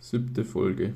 Siebte Folge.